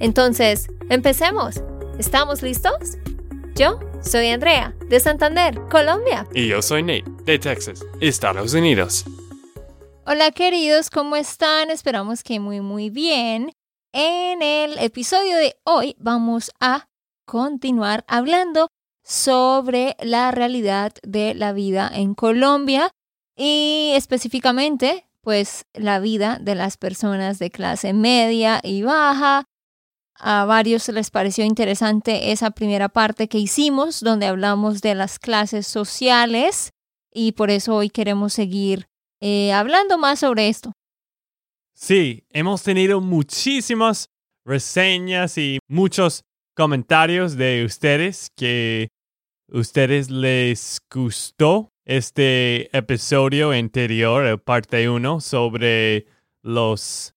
Entonces, empecemos. ¿Estamos listos? Yo soy Andrea, de Santander, Colombia. Y yo soy Nate, de Texas, Estados Unidos. Hola queridos, ¿cómo están? Esperamos que muy muy bien. En el episodio de hoy vamos a continuar hablando sobre la realidad de la vida en Colombia y específicamente pues la vida de las personas de clase media y baja. A varios les pareció interesante esa primera parte que hicimos donde hablamos de las clases sociales y por eso hoy queremos seguir eh, hablando más sobre esto. Sí, hemos tenido muchísimas reseñas y muchos comentarios de ustedes que ustedes les gustó este episodio anterior, parte 1, sobre los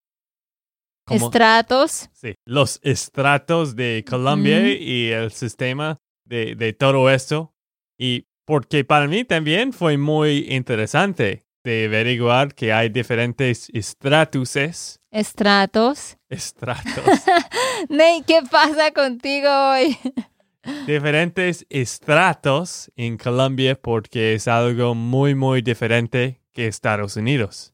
estratos. Sí, los estratos de Colombia y el sistema de, de, todo esto. Y porque para mí también fue muy interesante de averiguar que hay diferentes estratuses. Estratos. Estratos. Ney, ¿qué pasa contigo hoy? diferentes estratos en Colombia porque es algo muy, muy diferente que Estados Unidos.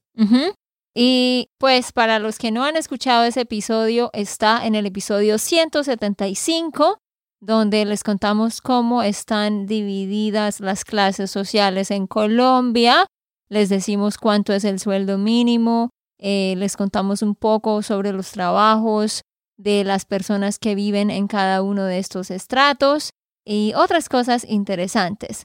Y pues para los que no han escuchado ese episodio, está en el episodio 175, donde les contamos cómo están divididas las clases sociales en Colombia. Les decimos cuánto es el sueldo mínimo, eh, les contamos un poco sobre los trabajos, de las personas que viven en cada uno de estos estratos y otras cosas interesantes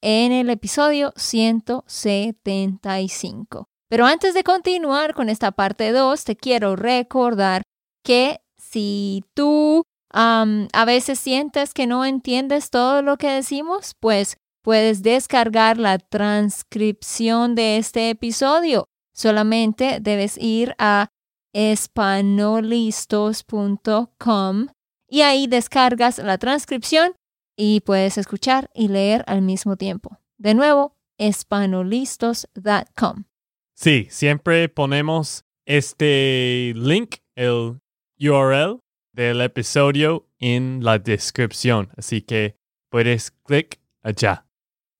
en el episodio 175. Pero antes de continuar con esta parte 2, te quiero recordar que si tú a veces sientes que no entiendes todo lo que decimos, pues puedes descargar la transcripción de este episodio. Solamente debes ir a espanolistos.com y ahí descargas la transcripción y puedes escuchar y leer al mismo tiempo. De nuevo, espanolistos.com. Sí, siempre ponemos este link, el URL del episodio en la descripción, así que puedes clic allá.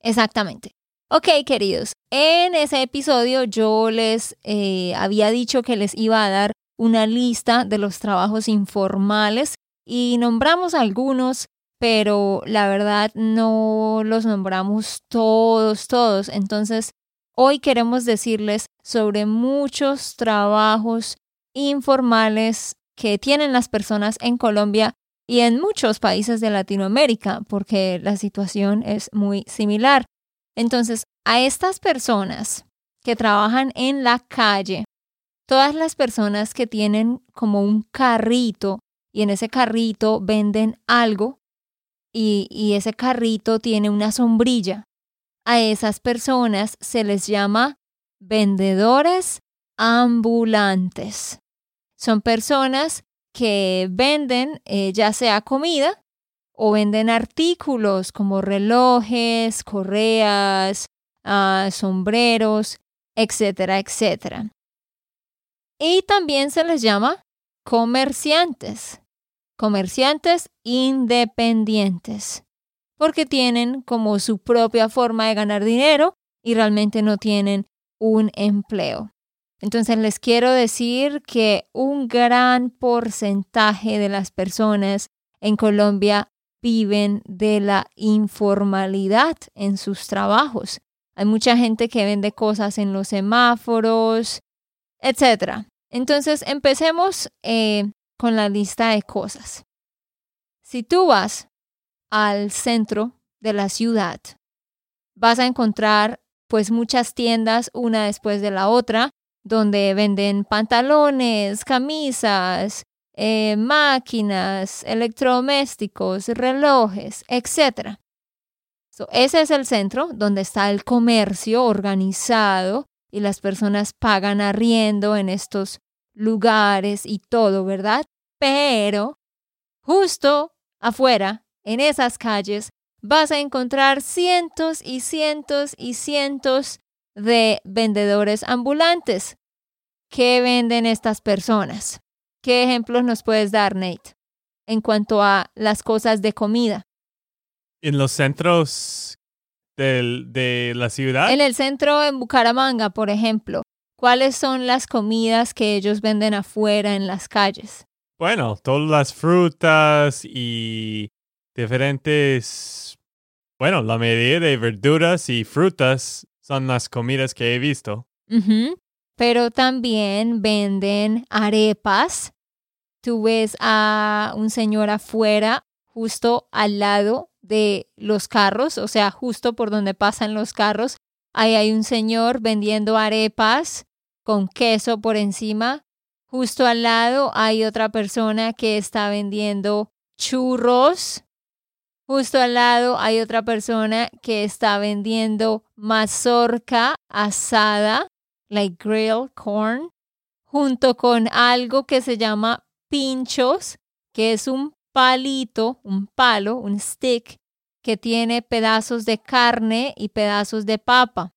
Exactamente. Ok, queridos, en ese episodio yo les eh, había dicho que les iba a dar una lista de los trabajos informales y nombramos algunos, pero la verdad no los nombramos todos, todos. Entonces, hoy queremos decirles sobre muchos trabajos informales que tienen las personas en Colombia y en muchos países de Latinoamérica, porque la situación es muy similar. Entonces, a estas personas que trabajan en la calle, todas las personas que tienen como un carrito y en ese carrito venden algo y, ese carrito tiene una sombrilla, a esas personas se les llama vendedores ambulantes. Son personas que venden eh, ya sea comida o venden artículos como relojes, correas, ah, sombreros, etcétera, etcétera. Y también se les llama comerciantes, comerciantes independientes, porque tienen como su propia forma de ganar dinero y realmente no tienen un empleo. Entonces les quiero decir que un gran porcentaje de las personas en Colombia viven de la informalidad en sus trabajos. Hay mucha gente que vende cosas en los semáforos, etc. Entonces, empecemos eh, con la lista de cosas. Si tú vas al centro de la ciudad, vas a encontrar pues muchas tiendas una después de la otra donde venden pantalones, camisas, eh, máquinas, electrodomésticos, relojes, etc. ese es el centro donde está el comercio organizado y las personas pagan arriendo en estos lugares y todo, ¿verdad? Pero justo afuera, en esas calles, vas a encontrar cientos y cientos y cientos de vendedores ambulantes. ¿Qué venden estas personas? ¿Qué ejemplos nos puedes dar, Nate, en cuanto a las cosas de comida? En los centros de la ciudad. En el centro en Bucaramanga, por ejemplo, ¿cuáles son las comidas que ellos venden afuera en las calles? Bueno, todas las frutas y diferentes, bueno, la mayoría de verduras y frutas son las comidas que he visto. Pero también venden arepas, tú ves a un señor afuera, justo al lado de los carros, o sea, justo por donde pasan los carros. Ahí hay un señor vendiendo arepas con queso por encima. Justo al lado hay otra persona que está vendiendo churros. Justo al lado hay otra persona que está vendiendo mazorca asada, like grilled corn, junto con algo que se llama pinchos, que es un palito, un palo, un stick, que tiene pedazos de carne y pedazos de papa.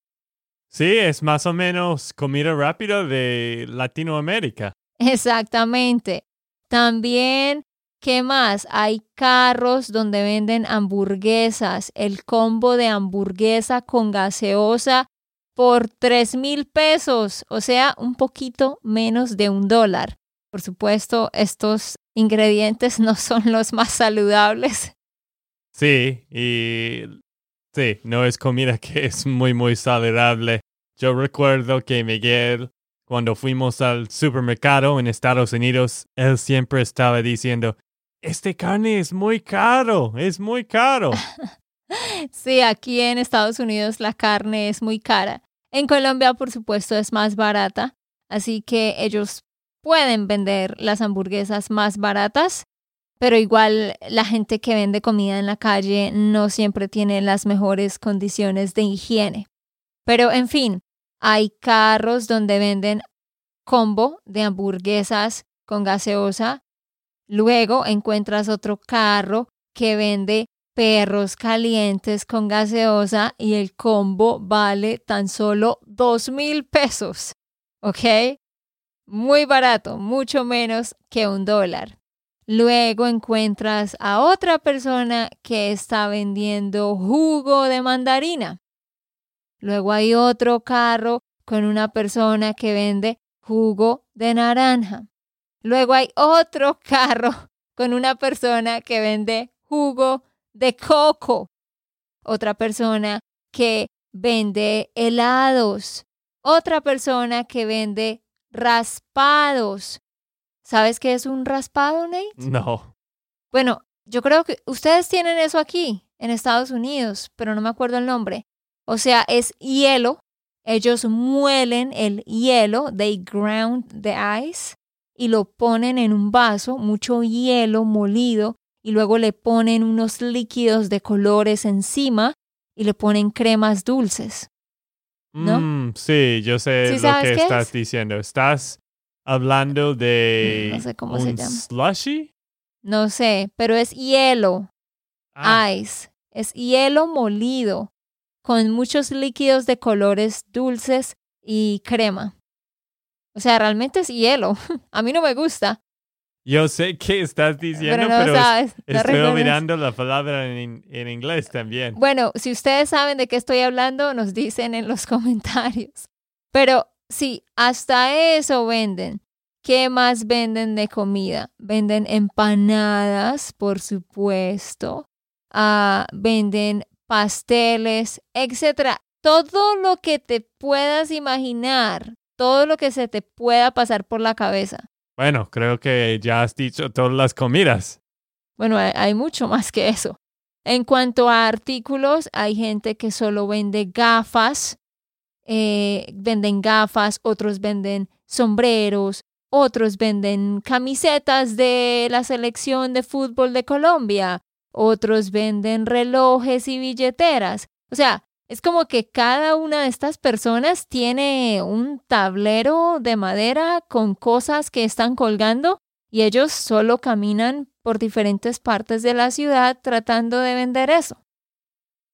Sí, es más o menos comida rápida de Latinoamérica. Exactamente. También, ¿qué más? Hay carros donde venden hamburguesas, el combo de hamburguesa con gaseosa por tres mil pesos, o sea, un poquito menos de un dólar. Por supuesto, estos ingredientes no son los más saludables. Sí, y sí, no es comida que es muy, muy saludable. Yo recuerdo que Miguel, cuando fuimos al supermercado en Estados Unidos, él siempre estaba diciendo, este carne es muy caro, es muy caro. sí, aquí en Estados Unidos la carne es muy cara. En Colombia, por supuesto, es más barata, así que ellos pueden vender las hamburguesas más baratas, pero igual la gente que vende comida en la calle no siempre tiene las mejores condiciones de higiene. Pero en fin, hay carros donde venden combo de hamburguesas con gaseosa. Luego encuentras otro carro que vende perros calientes con gaseosa y el combo vale tan solo dos mil pesos. ¿Ok? muy barato, mucho menos que un dólar. Luego encuentras a otra persona que está vendiendo jugo de mandarina. Luego hay otro carro con una persona que vende jugo de naranja. Luego hay otro carro con una persona que vende jugo de coco. Otra persona que vende helados. Otra persona que vende raspados. ¿Sabes qué es un raspado, Nate? No. Bueno, yo creo que ustedes tienen eso aquí, en Estados Unidos, pero no me acuerdo el nombre. O sea, es hielo. Ellos muelen el hielo, they ground the ice, y lo ponen en un vaso, mucho hielo molido, y luego le ponen unos líquidos de colores encima y le ponen cremas dulces. ¿no? Mm, sí, yo sé lo que estás diciendo. ¿Estás hablando de no sé cómo un se llama. slushy? No sé, pero es hielo. Ah. Ice. Es hielo molido con muchos líquidos de colores dulces y crema. O sea, realmente es hielo. A mí no me gusta. Yo sé qué estás diciendo, pero, no estoy mirando la palabra en, en, inglés también. Bueno, si ustedes saben de qué estoy hablando, nos dicen en los comentarios. Pero sí, hasta eso venden. ¿Qué más venden de comida? Venden empanadas, por supuesto. Ah, venden pasteles, etcétera. Todo lo que te puedas imaginar, todo lo que se te pueda pasar por la cabeza. Bueno, creo que ya has dicho todas las comidas. Bueno, hay, mucho más que eso. En cuanto a artículos, hay gente que solo vende gafas, eh, venden gafas, otros venden sombreros, otros venden camisetas de la selección de fútbol de Colombia, otros venden relojes y billeteras. O sea, es como que cada una de estas personas tiene un tablero de madera con cosas que están colgando y ellos solo caminan por diferentes partes de la ciudad tratando de vender eso.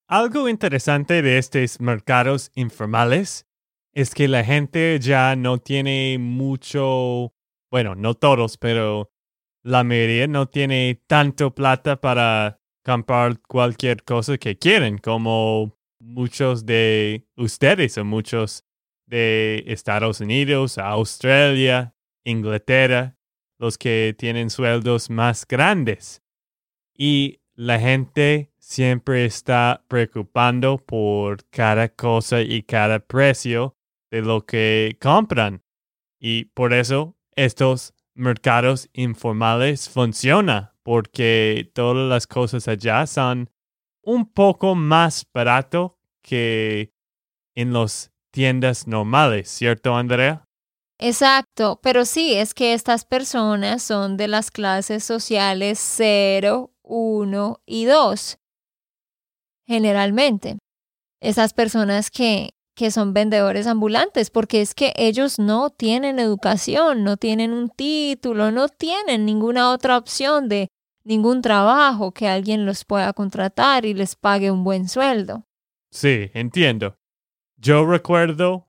Algo interesante de estos mercados informales es que la gente ya no tiene mucho, bueno, no todos, pero la mayoría no tiene tanto plata para comprar cualquier cosa que quieren, como muchos de ustedes o muchos de Estados Unidos, Australia, Inglaterra, los que tienen sueldos más grandes. Y la gente siempre está preocupando por cada cosa y cada precio de lo que compran. Y por eso estos mercados informales funcionan, porque todas las cosas allá son un poco más barato que en las tiendas normales, ¿cierto, Andrea? Exacto, pero sí, es que estas personas son de las clases sociales 0, 1 y 2. Generalmente, esas personas que, que son vendedores ambulantes, porque es que ellos no tienen educación, no tienen un título, no tienen ninguna otra opción de ningún trabajo que alguien los pueda contratar y les pague un buen sueldo. Sí, entiendo. Yo recuerdo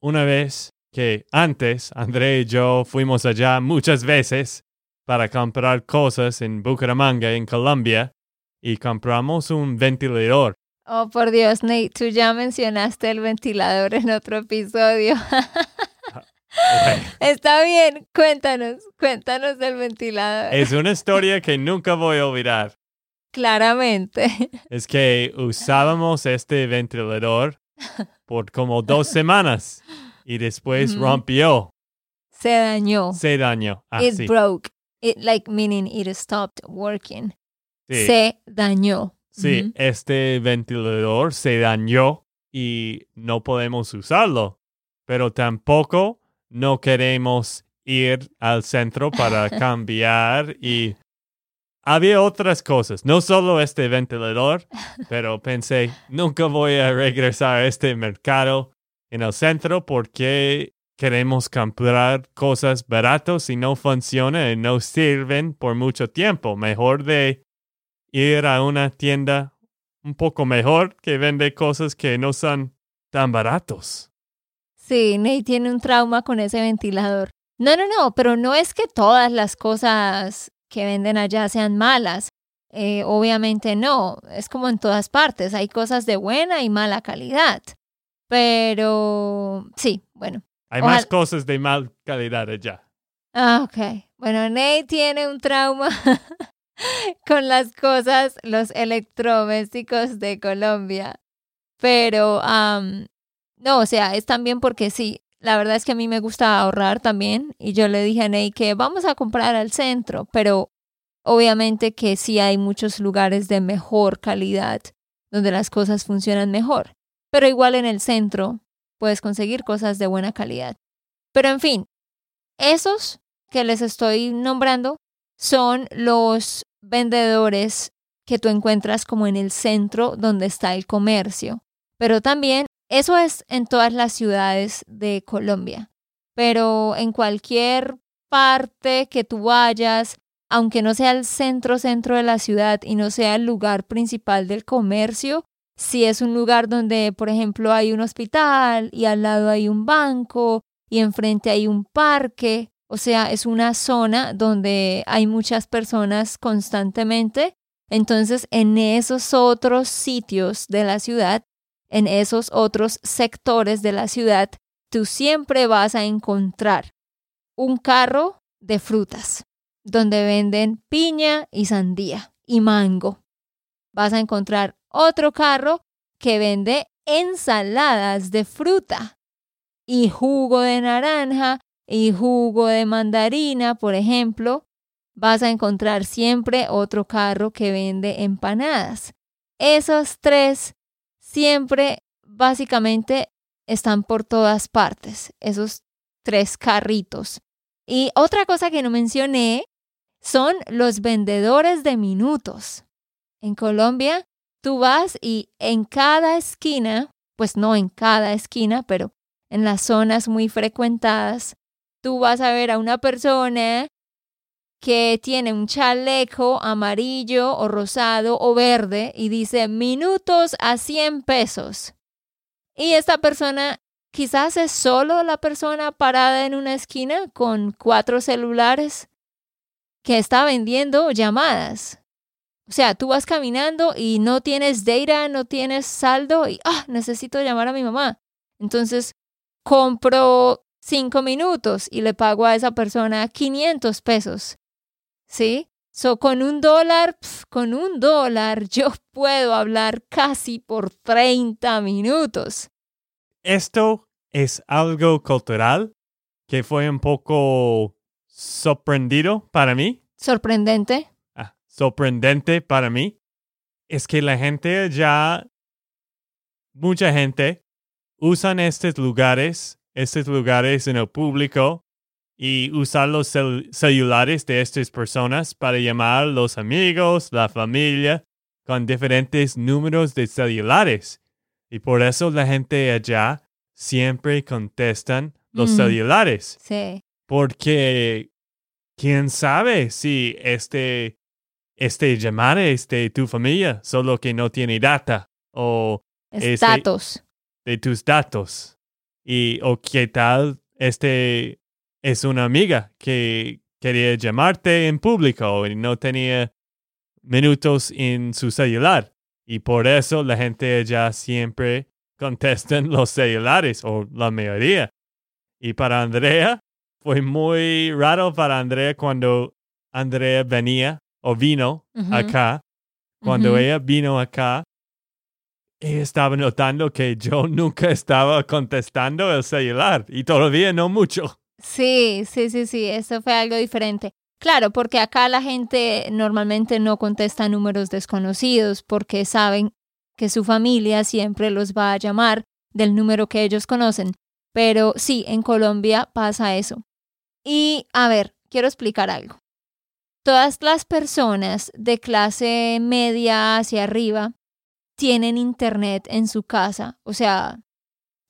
una vez que antes André y yo fuimos allá muchas veces para comprar cosas en Bucaramanga, en Colombia, y compramos un ventilador. Oh, por Dios, Nate, tú ya mencionaste el ventilador en otro episodio. Está bien, cuéntanos, cuéntanos del ventilador. Es una historia que nunca voy a olvidar. Claramente. Es que usábamos este ventilador por como dos semanas y después rompió. Se dañó. Se dañó. It broke. It like meaning it stopped working. Se dañó. Sí, este ventilador se dañó y no podemos usarlo, pero tampoco no queremos ir al centro para cambiar y había otras cosas, no solo este ventilador, pero pensé, nunca voy a regresar a este mercado en el centro porque queremos comprar cosas baratas y no funcionan y no sirven por mucho tiempo. Mejor de ir a una tienda un poco mejor que vende cosas que no son tan baratos. Sí, Nate tiene un trauma con ese ventilador. No, no, no, pero no es que todas las cosas que venden allá sean malas. Eh, obviamente no, es como en todas partes, hay cosas de buena y mala calidad. Pero sí, bueno. Hay más cosas de mal calidad allá. Ah, ok. Bueno, Nate tiene un trauma con las cosas, los electrodomésticos de Colombia. Pero, no, o sea, es también porque sí, la verdad es que a mí me gusta ahorrar también. Y yo le dije a Nate que vamos a comprar al centro, pero obviamente que sí hay muchos lugares de mejor calidad donde las cosas funcionan mejor pero igual en el centro puedes conseguir cosas de buena calidad. Pero en fin, esos que les estoy nombrando son los vendedores que tú encuentras como en el centro donde está el comercio. Pero también eso es en todas las ciudades de Colombia. Pero en cualquier parte que tú vayas, aunque no sea el centro centro de la ciudad y no sea el lugar principal del comercio, si es un lugar donde, por ejemplo, hay un hospital y al lado hay un banco y enfrente hay un parque, o sea, es una zona donde hay muchas personas constantemente, entonces en esos otros sitios de la ciudad, en esos otros sectores de la ciudad, tú siempre vas a encontrar un carro de frutas, donde venden piña y sandía y mango. Vas a encontrar otro carro que vende ensaladas de fruta y jugo de naranja y jugo de mandarina, por ejemplo, vas a encontrar siempre otro carro que vende empanadas. Esos tres siempre básicamente están por todas partes, esos tres carritos. Y otra cosa que no mencioné son los vendedores de minutos. En Colombia, tú vas y en cada esquina, pues no en cada esquina, pero en las zonas muy frecuentadas, tú vas a ver a una persona que tiene un chaleco amarillo o rosado o verde y dice minutos a 100 pesos. Y esta persona quizás es solo la persona parada en una esquina con cuatro celulares que está vendiendo llamadas. O sea, tú vas caminando y no tienes data, no tienes saldo y, ah, necesito llamar a mi mamá. Entonces, compro cinco minutos y le pago a esa persona 500 pesos. ¿Sí? So, con un dólar, con un dólar yo puedo hablar casi por 30 minutos. Esto es algo cultural que fue un poco sorprendido para mí. Sorprendente. Ah, sorprendente para mí. Es que la gente ya, mucha gente, usan estos lugares, estos lugares en el público y usan los celulares de estas personas para llamar a los amigos, la familia, con diferentes números de celulares. Y por eso la gente allá siempre contestan los Mm. celulares. Sí. Porque quién sabe si este, este llamada es de tu familia, solo que no tiene data o Es Ese- datos. de tus datos. Y o qué tal este es una amiga que quería llamarte en público y no tenía minutos en su celular. Y por eso la gente ya siempre contestan los celulares o la mayoría. Y para Andrea fue muy raro para Andrea cuando Andrea venía o vino acá. Cuando ella vino acá, ella estaba notando que yo nunca estaba contestando el celular y todavía no mucho. Sí, sí, sí, sí, eso fue algo diferente. Claro, porque acá la gente normalmente no contesta números desconocidos porque saben que su familia siempre los va a llamar del número que ellos conocen. Pero sí, en Colombia pasa eso. Y a ver, quiero explicar algo. Todas las personas de clase media hacia arriba tienen internet en su casa. O sea,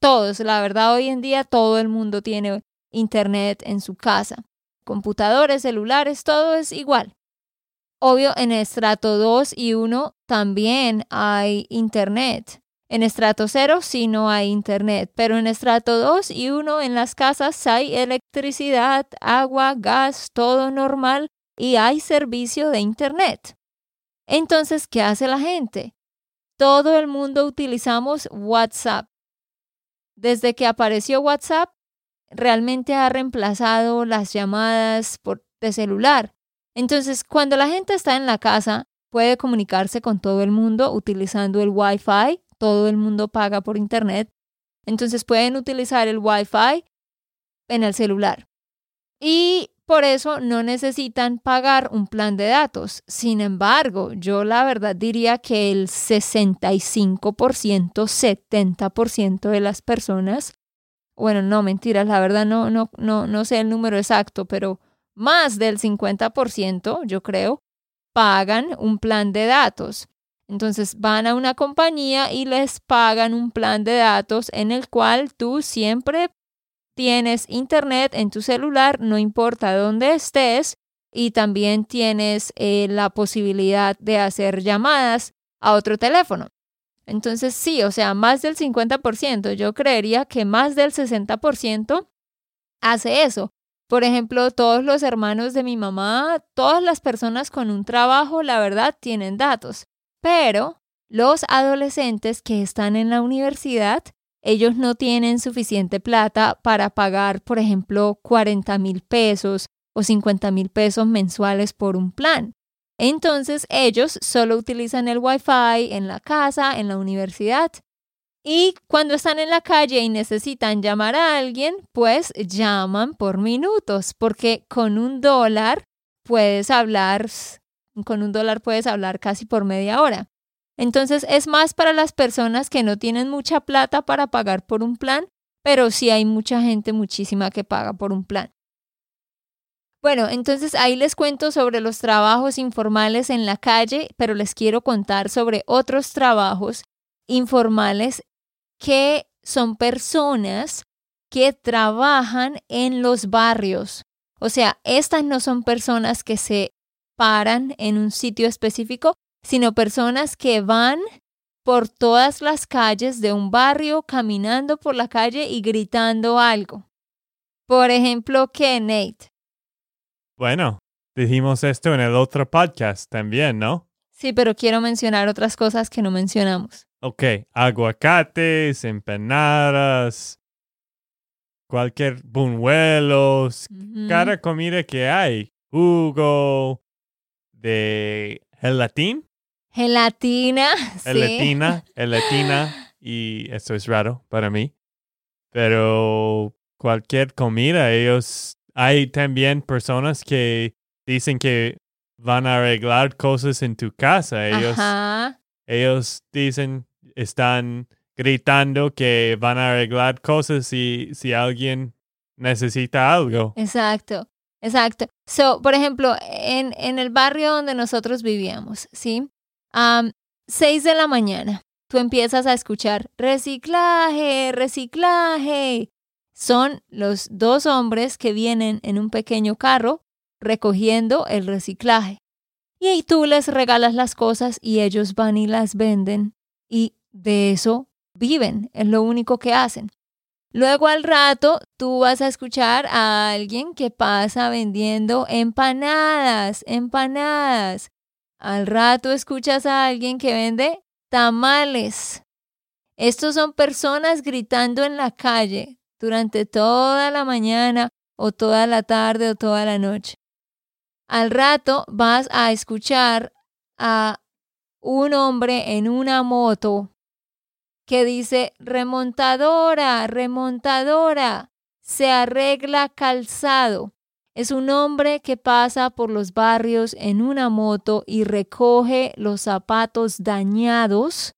todos, la verdad, hoy en día todo el mundo tiene internet en su casa. Computadores, celulares, todo es igual. Obvio, en estrato 2 y 1 también hay internet. En estrato 0 sí no hay internet, pero en estrato 2 y 1 en las casas hay electricidad, agua, gas, todo normal y hay servicio de internet. Entonces, ¿qué hace la gente? Todo el mundo utilizamos WhatsApp. Desde que apareció WhatsApp, realmente ha reemplazado las llamadas por, de celular. Entonces, cuando la gente está en la casa, puede comunicarse con todo el mundo utilizando el Wi-Fi. Todo el mundo paga por Internet. Entonces, pueden utilizar el Wi-Fi en el celular. Y por eso no necesitan pagar un plan de datos. Sin embargo, yo la verdad diría que el 65%, 70% de las personas bueno, no, mentiras, la verdad no, no, no, no sé el número exacto, pero más del 50%, yo creo, pagan un plan de datos. Entonces van a una compañía y les pagan un plan de datos en el cual tú siempre tienes internet en tu celular, no importa dónde estés, y también tienes eh, la posibilidad de hacer llamadas a otro teléfono. Entonces sí, o sea, más del 50%, yo creería que más del 60% hace eso. Por ejemplo, todos los hermanos de mi mamá, todas las personas con un trabajo, la verdad, tienen datos. Pero los adolescentes que están en la universidad, ellos no tienen suficiente plata para pagar, por ejemplo, 40 mil pesos o 50 mil pesos mensuales por un plan. Entonces ellos solo utilizan el Wi-Fi en la casa, en la universidad. Y cuando están en la calle y necesitan llamar a alguien, pues llaman por minutos, porque con un dólar puedes hablar, con un dólar puedes hablar casi por media hora. Entonces es más para las personas que no tienen mucha plata para pagar por un plan, pero sí hay mucha gente, muchísima que paga por un plan. Bueno, entonces ahí les cuento sobre los trabajos informales en la calle, pero les quiero contar sobre otros trabajos informales que son personas que trabajan en los barrios. O sea, estas no son personas que se paran en un sitio específico, sino personas que van por todas las calles de un barrio, caminando por la calle y gritando algo. Por ejemplo, ¿qué, Nate? Bueno, dijimos esto en el otro podcast también, ¿no? Sí, pero quiero mencionar otras cosas que no mencionamos. Ok, aguacates, empanadas, cualquier buñuelos, Ujú. cada comida que hay, jugo de gelatín, Gelatina. sí. gelatina, gelatina, y eso es raro para mí. Pero cualquier comida, ellos, hay también personas que dicen que van a arreglar cosas en tu casa. Ellos, Ajá. ellos dicen, están gritando que van a arreglar cosas si, si alguien necesita algo. Exacto, exacto. So, por ejemplo, en, en el barrio donde nosotros vivíamos, ¿sí? Am, seis de la mañana, tú empiezas a escuchar reciclaje, reciclaje. Son los dos hombres que vienen en un pequeño carro recogiendo el reciclaje. Y ahí tú les regalas las cosas y ellos van y las venden y de eso viven, es lo único que hacen. Luego al rato tú vas a escuchar a alguien que pasa vendiendo empanadas, empanadas. Al rato escuchas a alguien que vende tamales. Estos son personas gritando en la calle durante toda la mañana o toda la tarde o toda la noche. Al rato vas a escuchar a un hombre en una moto que dice remontadora, remontadora, se arregla calzado. Es un hombre que pasa por los barrios en una moto y recoge los zapatos dañados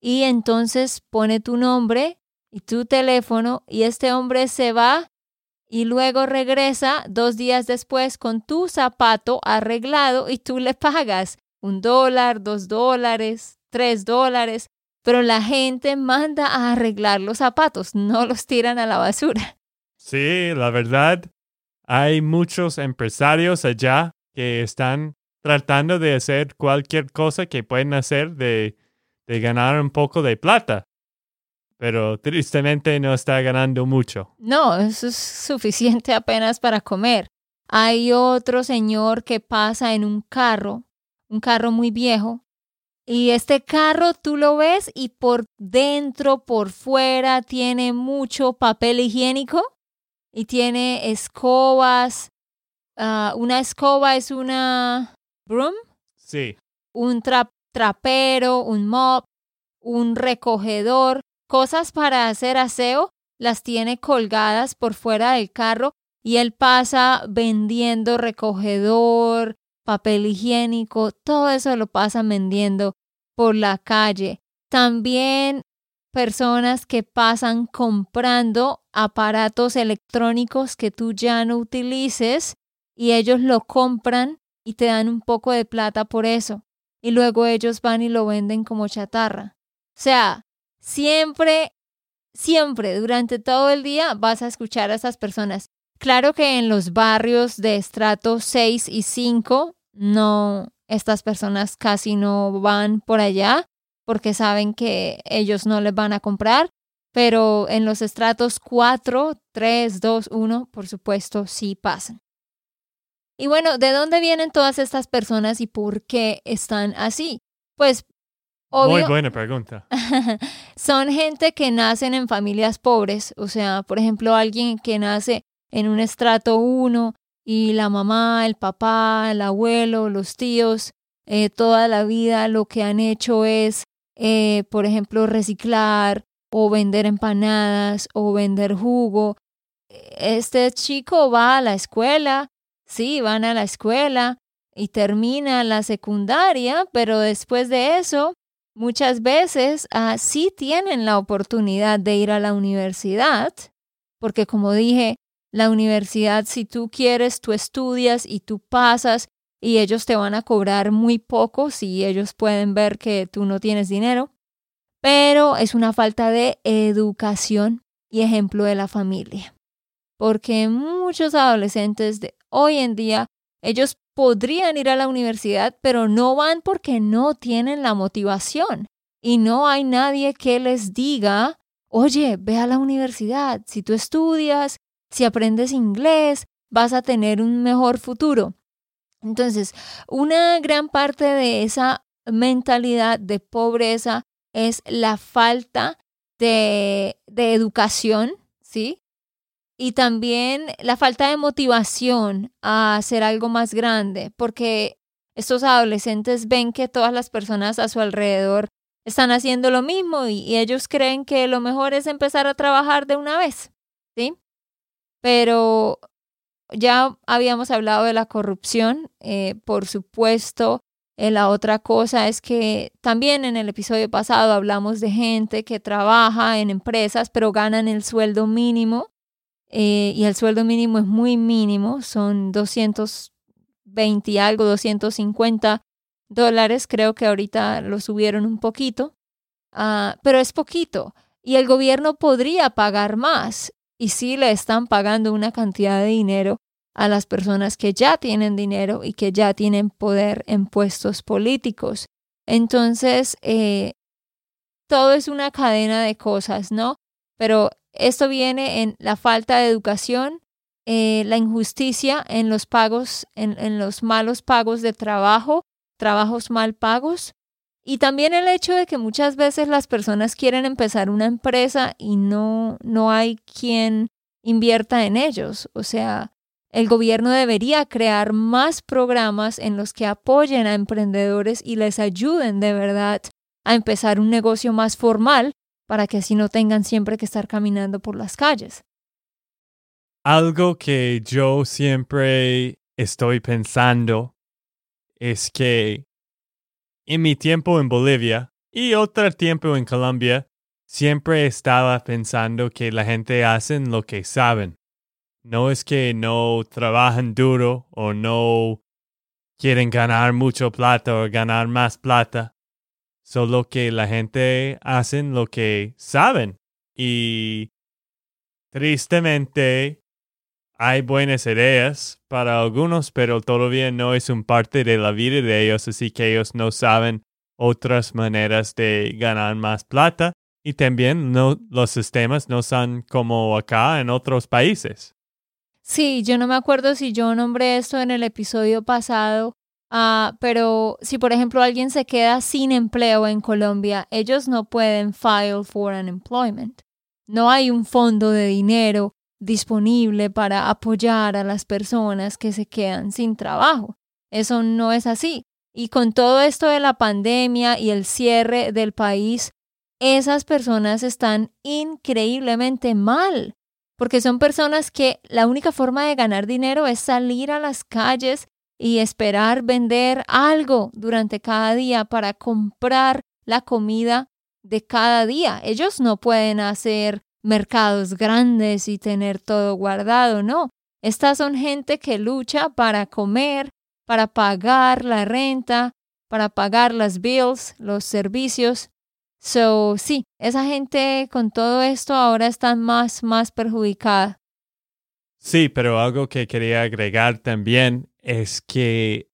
y entonces pone tu nombre y tu teléfono y este hombre se va y luego regresa dos días después con tu zapato arreglado y tú le pagas un dólar, dos dólares, tres dólares pero la gente manda a arreglar los zapatos, no los tiran a la basura. Sí, la verdad, hay muchos empresarios allá que están tratando de hacer cualquier cosa que pueden hacer de, de ganar un poco de plata. Pero tristemente no está ganando mucho. No, eso es suficiente apenas para comer. Hay otro señor que pasa en un carro, un carro muy viejo, y este carro tú lo ves y por dentro, por fuera, tiene mucho papel higiénico y tiene escobas. ah, una escoba es una broom, Sí, un tra- trapero, un mop, un recogedor, cosas para hacer aseo, las tiene colgadas por fuera del carro y él pasa vendiendo recogedor, papel higiénico, todo eso lo pasa vendiendo por la calle. También personas que pasan comprando aparatos electrónicos que tú ya no utilices y ellos lo compran y te dan un poco de plata por eso. Y luego ellos van y lo venden como chatarra. O sea, siempre, siempre, durante todo el día vas a escuchar a esas personas. Claro que en los barrios de estrato 6 y 5, no, estas personas casi no van por allá porque saben que ellos no les van a comprar. Pero en los estratos 4, 3, 2, 1, por supuesto, sí pasan. Y bueno, ¿de dónde vienen todas estas personas y por qué están así? Pues, muy buena pregunta. son gente que nacen en familias pobres. O sea, por ejemplo, alguien que nace en un estrato 1 y la mamá, el papá, el abuelo, los tíos, eh, toda la vida lo que han hecho es, eh, por ejemplo, reciclar o vender empanadas o vender jugo. Este chico va a la escuela, sí, van a la escuela y termina la secundaria, pero después de eso, muchas veces ah, sí tienen la oportunidad de ir a la universidad, porque como dije, La universidad, si tú quieres, tú estudias y tú pasas y ellos te van a cobrar muy poco si ellos pueden ver que tú no tienes dinero. Pero es una falta de educación y ejemplo de la familia. Porque muchos adolescentes de hoy en día, ellos podrían ir a la universidad, pero no van porque no tienen la motivación. Y no hay nadie que les diga, oye, ve a la universidad, si tú estudias, si aprendes inglés, vas a tener un mejor futuro. Entonces, una gran parte de esa mentalidad de pobreza es la falta de, de educación, ¿sí? Y también la falta de motivación a hacer algo más grande, porque estos adolescentes ven que todas las personas a su alrededor están haciendo lo mismo y, ellos creen que lo mejor es empezar a trabajar de una vez, ¿sí? Pero ya habíamos hablado de la corrupción, eh, por supuesto. Eh, la otra cosa es que también en el episodio pasado hablamos de gente que trabaja en empresas pero ganan el sueldo mínimo eh, y el sueldo mínimo es muy mínimo, son 220 y algo, 250 dólares, creo que ahorita lo subieron un poquito, uh, pero es poquito. Y el gobierno podría pagar más y sí le están pagando una cantidad de dinero a las personas que ya tienen dinero y que ya tienen poder en puestos políticos. Entonces, eh, todo es una cadena de cosas, ¿no? Pero esto viene en la falta de educación, eh, la injusticia en los pagos, en los malos pagos de trabajo, trabajos mal pagos. Y también el hecho de que muchas veces las personas quieren empezar una empresa y no, no hay quien invierta en ellos. O sea, el gobierno debería crear más programas en los que apoyen a emprendedores y les ayuden de verdad a empezar un negocio más formal para que así no tengan siempre que estar caminando por las calles. Algo que yo siempre estoy pensando es que en mi tiempo en Bolivia y otro tiempo en Colombia, siempre estaba pensando que la gente hace lo que saben. No es que no trabajan duro o no quieren ganar mucho plata o ganar más plata, solo que la gente hace lo que saben. Y tristemente hay buenas ideas para algunos, pero todavía no es un parte de la vida de ellos, así que ellos no saben otras maneras de ganar más plata y también no, los sistemas no son como acá en otros países. Sí, yo no me acuerdo si yo nombré esto en el episodio pasado, uh, pero si por ejemplo alguien se queda sin empleo en Colombia, ellos no pueden file for unemployment. No hay un fondo de dinero disponible para apoyar a las personas que se quedan sin trabajo. Eso no es así. Y con todo esto de la pandemia y el cierre del país, esas personas están increíblemente mal, porque son personas que la única forma de ganar dinero es salir a las calles y esperar vender algo durante cada día para comprar la comida de cada día. Ellos no pueden hacer mercados grandes y tener todo guardado, no. Estas son gente que lucha para comer, para pagar la renta, para pagar las bills, los servicios. So, sí, esa gente con todo esto ahora está más, más perjudicada. Sí, pero algo que quería agregar también es que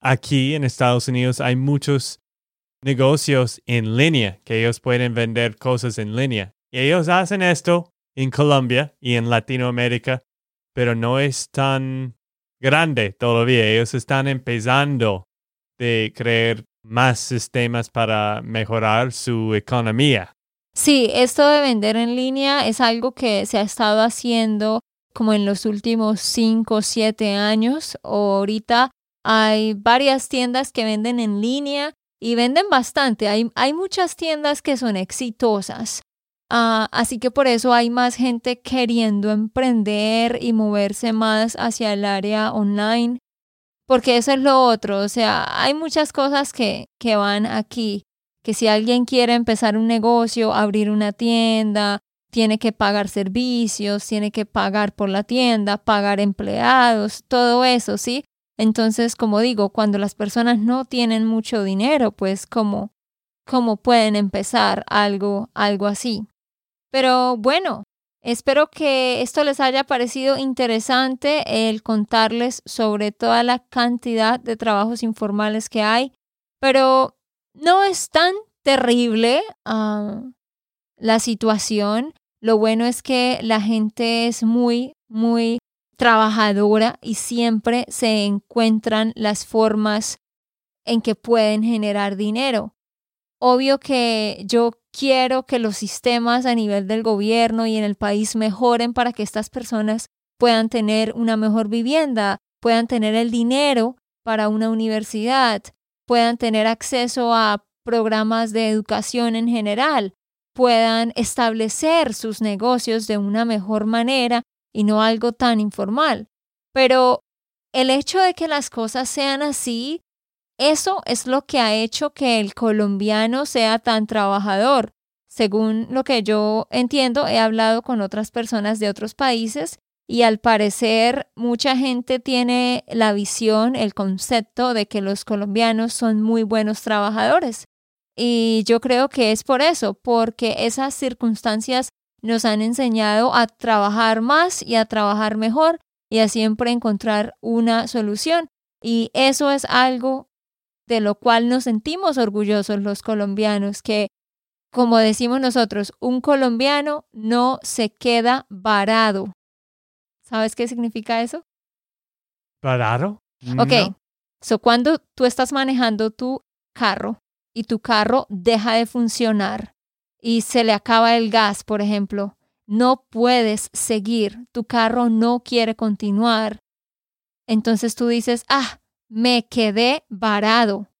aquí en Estados Unidos hay muchos negocios en línea que ellos pueden vender cosas en línea ellos hacen esto en Colombia y en Latinoamérica, pero no es tan grande todavía. Ellos están empezando de crear más sistemas para mejorar su economía. Sí, esto de vender en línea es algo que se ha estado haciendo como en los últimos cinco o siete años. ahorita hay varias tiendas que venden en línea y venden bastante. Hay, hay muchas tiendas que son exitosas. Ah, así que por eso hay más gente queriendo emprender y moverse más hacia el área online, porque eso es lo otro, o sea, hay muchas cosas que, que van aquí, que si alguien quiere empezar un negocio, abrir una tienda tiene que pagar servicios, tiene que pagar por la tienda, pagar empleados, todo eso, ¿sí? Entonces, como digo, cuando las personas no tienen mucho dinero, pues como cómo pueden empezar algo algo así. Pero bueno, espero que esto les haya parecido interesante el contarles sobre toda la cantidad de trabajos informales que hay, pero no es tan terrible ah, la situación. Lo bueno es que la gente es muy, muy trabajadora y siempre se encuentran las formas en que pueden generar dinero. Obvio que yo quiero que los sistemas a nivel del gobierno y en el país mejoren para que estas personas puedan tener una mejor vivienda, puedan tener el dinero para una universidad, puedan tener acceso a programas de educación en general, puedan establecer sus negocios de una mejor manera y no algo tan informal. Pero el hecho de que las cosas sean así, eso es lo que ha hecho que el colombiano sea tan trabajador. Según lo que yo entiendo, he hablado con otras personas de otros países y al parecer mucha gente tiene la visión, el concepto de que los colombianos son muy buenos trabajadores. Y yo creo que es por eso, porque esas circunstancias nos han enseñado a trabajar más y a trabajar mejor y a siempre encontrar una solución. Y eso es algo de lo cual nos sentimos orgullosos los colombianos, que como decimos nosotros, un colombiano no se queda varado. ¿Sabes qué significa eso? ¿Varado? Ok, so cuando tú estás manejando tu carro y tu carro deja de funcionar, y se le acaba el gas, por ejemplo, no puedes seguir, tu carro no quiere continuar. Entonces tú dices, ah, me quedé varado.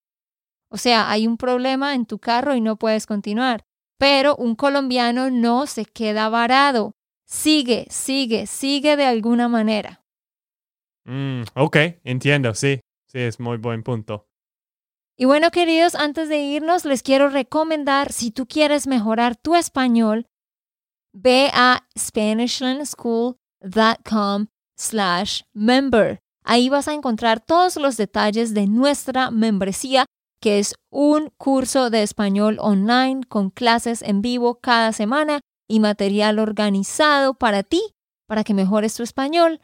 O sea, hay un problema en tu carro y no puedes continuar. Pero un colombiano no se queda varado. Sigue, sigue, sigue de alguna manera. Mm, ok, entiendo, sí, sí, es muy buen punto. Y bueno, queridos, antes de irnos, les quiero recomendar, si tú quieres mejorar tu español, ve a SpanishLandSchool.com slash member. Ahí vas a encontrar todos los detalles de nuestra membresía, que es un curso de español online con clases en vivo cada semana y material organizado para ti, para que mejores tu español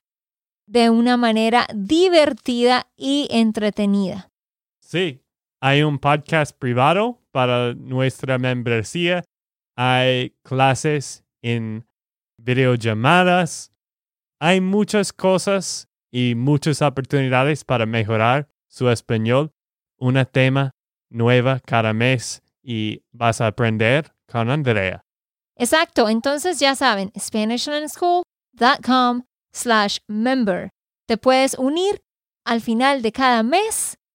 de una manera divertida y entretenida. Sí, hay un podcast privado para nuestra membresía. Hay clases en videollamadas. Hay muchas cosas y muchas oportunidades para mejorar su español. Una tema nueva cada mes y vas a aprender con Andrea. Exacto. Entonces ya saben, SpanishLandSchool.com slash member. Te puedes unir al final de cada mes